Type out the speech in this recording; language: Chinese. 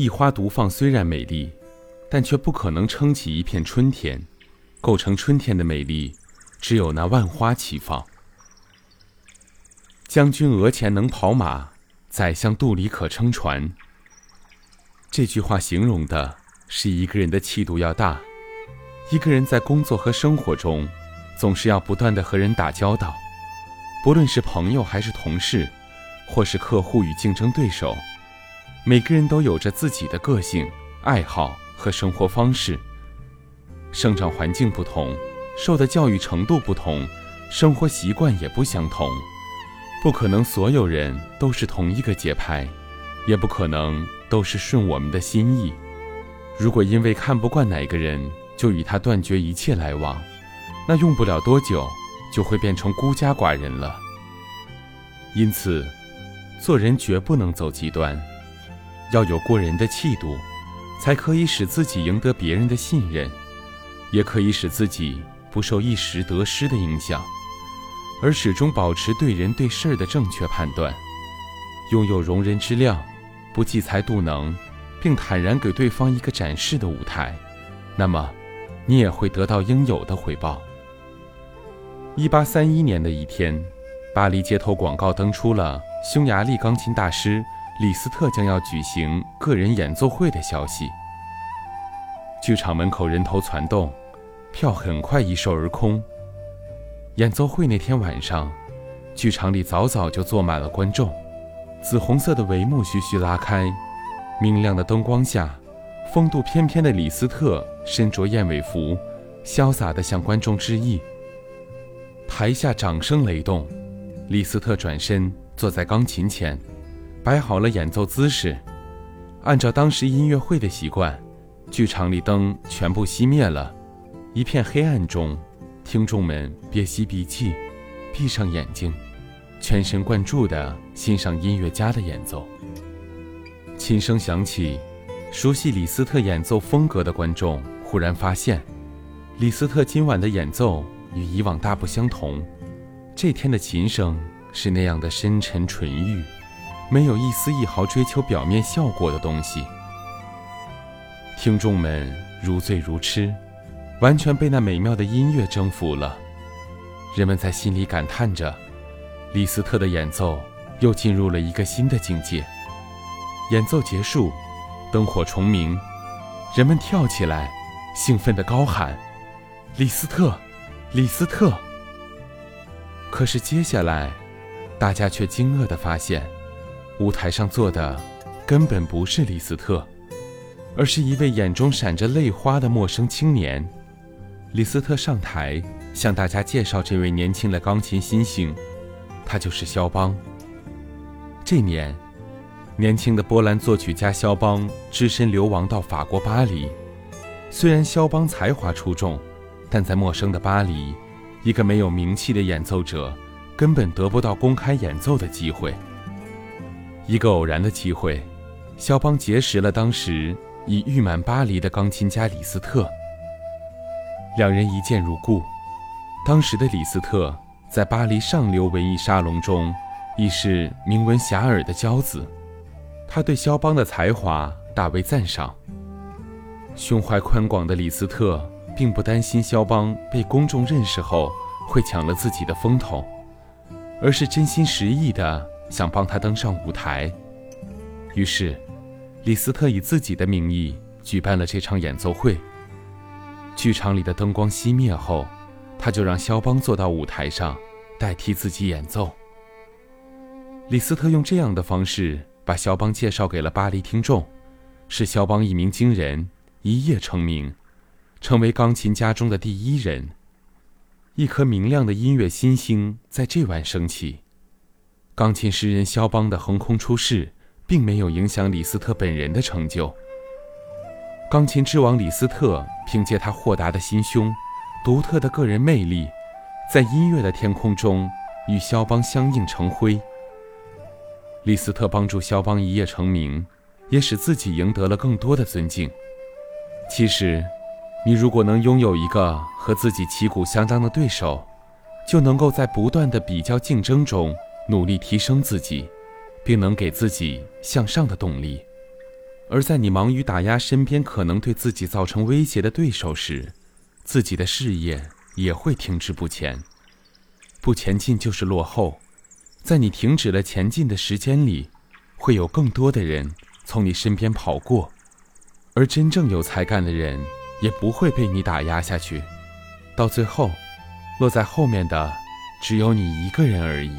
一花独放虽然美丽，但却不可能撑起一片春天。构成春天的美丽，只有那万花齐放。将军额前能跑马，宰相肚里可撑船。这句话形容的是一个人的气度要大。一个人在工作和生活中，总是要不断的和人打交道，不论是朋友还是同事，或是客户与竞争对手。每个人都有着自己的个性、爱好和生活方式。生长环境不同，受的教育程度不同，生活习惯也不相同。不可能所有人都是同一个节拍，也不可能都是顺我们的心意。如果因为看不惯哪个人就与他断绝一切来往，那用不了多久就会变成孤家寡人了。因此，做人绝不能走极端。要有过人的气度，才可以使自己赢得别人的信任，也可以使自己不受一时得失的影响，而始终保持对人对事儿的正确判断。拥有容人之量，不计才度能，并坦然给对方一个展示的舞台，那么，你也会得到应有的回报。一八三一年的一天，巴黎街头广告登出了匈牙利钢琴大师。李斯特将要举行个人演奏会的消息，剧场门口人头攒动，票很快一售而空。演奏会那天晚上，剧场里早早就坐满了观众，紫红色的帷幕徐徐拉开，明亮的灯光下，风度翩翩的李斯特身着燕尾服，潇洒地向观众致意。台下掌声雷动，李斯特转身坐在钢琴前。摆好了演奏姿势，按照当时音乐会的习惯，剧场里灯全部熄灭了，一片黑暗中，听众们憋吸鼻气，闭上眼睛，全神贯注地欣赏音乐家的演奏。琴声响起，熟悉李斯特演奏风格的观众忽然发现，李斯特今晚的演奏与以往大不相同，这天的琴声是那样的深沉纯欲。没有一丝一毫追求表面效果的东西，听众们如醉如痴，完全被那美妙的音乐征服了。人们在心里感叹着，李斯特的演奏又进入了一个新的境界。演奏结束，灯火重明，人们跳起来，兴奋地高喊：“李斯特，李斯特！”可是接下来，大家却惊愕地发现。舞台上坐的根本不是李斯特，而是一位眼中闪着泪花的陌生青年。李斯特上台向大家介绍这位年轻的钢琴新星，他就是肖邦。这年，年轻的波兰作曲家肖邦只身流亡到法国巴黎。虽然肖邦才华出众，但在陌生的巴黎，一个没有名气的演奏者根本得不到公开演奏的机会。一个偶然的机会，肖邦结识了当时已誉满巴黎的钢琴家李斯特。两人一见如故。当时的李斯特在巴黎上流文艺沙龙中已是名闻遐迩的骄子，他对肖邦的才华大为赞赏。胸怀宽广的李斯特并不担心肖邦被公众认识后会抢了自己的风头，而是真心实意的。想帮他登上舞台，于是，李斯特以自己的名义举办了这场演奏会。剧场里的灯光熄灭后，他就让肖邦坐到舞台上，代替自己演奏。李斯特用这样的方式把肖邦介绍给了巴黎听众，使肖邦一鸣惊人，一夜成名，成为钢琴家中的第一人。一颗明亮的音乐新星在这晚升起。钢琴诗人肖邦的横空出世，并没有影响李斯特本人的成就。钢琴之王李斯特凭借他豁达的心胸、独特的个人魅力，在音乐的天空中与肖邦相映成辉。李斯特帮助肖邦一夜成名，也使自己赢得了更多的尊敬。其实，你如果能拥有一个和自己旗鼓相当的对手，就能够在不断的比较竞争中。努力提升自己，并能给自己向上的动力。而在你忙于打压身边可能对自己造成威胁的对手时，自己的事业也会停滞不前。不前进就是落后，在你停止了前进的时间里，会有更多的人从你身边跑过，而真正有才干的人也不会被你打压下去。到最后，落在后面的只有你一个人而已。